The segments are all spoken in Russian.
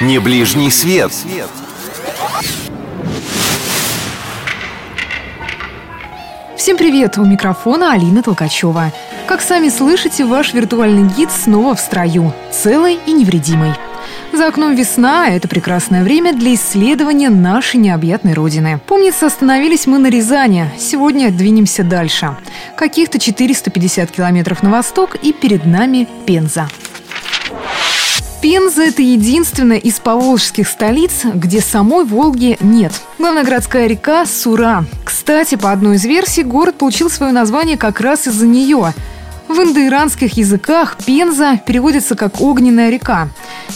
Не ближний свет. Всем привет! У микрофона Алина Толкачева. Как сами слышите, ваш виртуальный гид снова в строю, целый и невредимый. За окном весна, а это прекрасное время для исследования нашей необъятной родины. Помнится, остановились мы на Рязани. Сегодня двинемся дальше. Каких-то 450 километров на восток и перед нами Пенза. Пенза – это единственная из поволжских столиц, где самой Волги нет. Главная река – Сура. Кстати, по одной из версий, город получил свое название как раз из-за нее. В индоиранских языках Пенза переводится как «огненная река».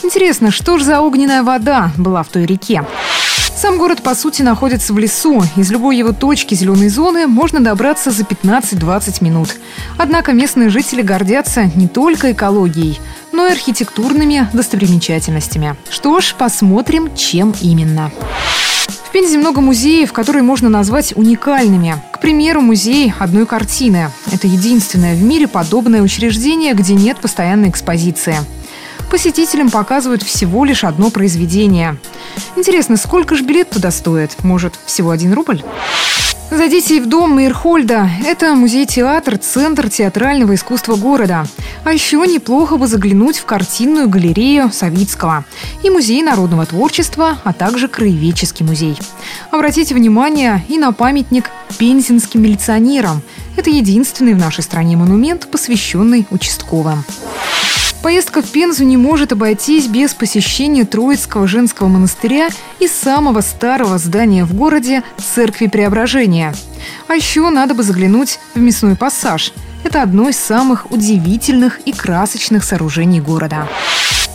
Интересно, что же за огненная вода была в той реке? Сам город, по сути, находится в лесу. Из любой его точки зеленой зоны можно добраться за 15-20 минут. Однако местные жители гордятся не только экологией, но и архитектурными достопримечательностями. Что ж, посмотрим, чем именно. В Пензе много музеев, которые можно назвать уникальными. К примеру, музей одной картины. Это единственное в мире подобное учреждение, где нет постоянной экспозиции посетителям показывают всего лишь одно произведение. Интересно, сколько же билет туда стоит? Может, всего один рубль? Зайдите в дом Мейрхольда. Это музей-театр, центр театрального искусства города. А еще неплохо бы заглянуть в картинную галерею Савицкого и музей народного творчества, а также краеведческий музей. Обратите внимание и на памятник пензенским милиционерам. Это единственный в нашей стране монумент, посвященный участковым. Поездка в Пензу не может обойтись без посещения Троицкого женского монастыря и самого старого здания в городе – Церкви Преображения. А еще надо бы заглянуть в мясной пассаж. Это одно из самых удивительных и красочных сооружений города.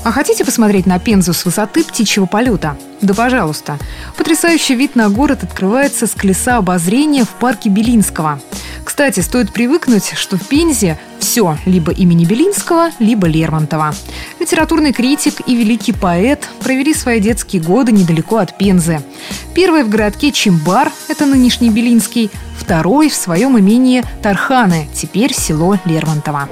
А хотите посмотреть на Пензу с высоты птичьего полета? Да пожалуйста. Потрясающий вид на город открывается с колеса обозрения в парке Белинского. Кстати, стоит привыкнуть, что в Пензе все либо имени Белинского, либо Лермонтова. Литературный критик и великий поэт провели свои детские годы недалеко от Пензы. Первый в городке Чимбар, это нынешний Белинский, второй в своем имении Тарханы, теперь село Лермонтово.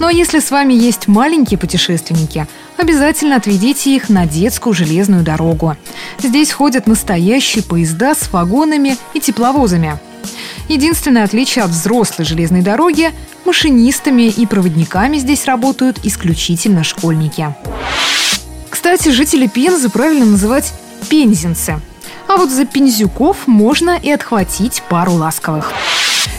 Ну а если с вами есть маленькие путешественники, обязательно отведите их на детскую железную дорогу. Здесь ходят настоящие поезда с вагонами и тепловозами. Единственное отличие от взрослой железной дороги – машинистами и проводниками здесь работают исключительно школьники. Кстати, жители Пензы правильно называть пензенцы. А вот за пензюков можно и отхватить пару ласковых.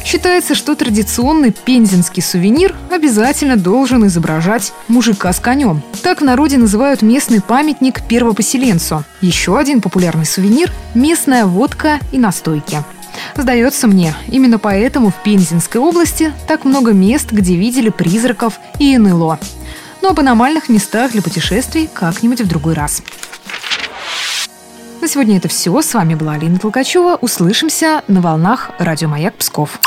Считается, что традиционный пензенский сувенир обязательно должен изображать мужика с конем. Так в народе называют местный памятник первопоселенцу. Еще один популярный сувенир – местная водка и настойки. Сдается мне, именно поэтому в Пензенской области так много мест, где видели призраков и НЛО. Но об аномальных местах для путешествий как-нибудь в другой раз. На сегодня это все. С вами была Алина Толкачева. Услышимся на волнах Радио Маяк Псков.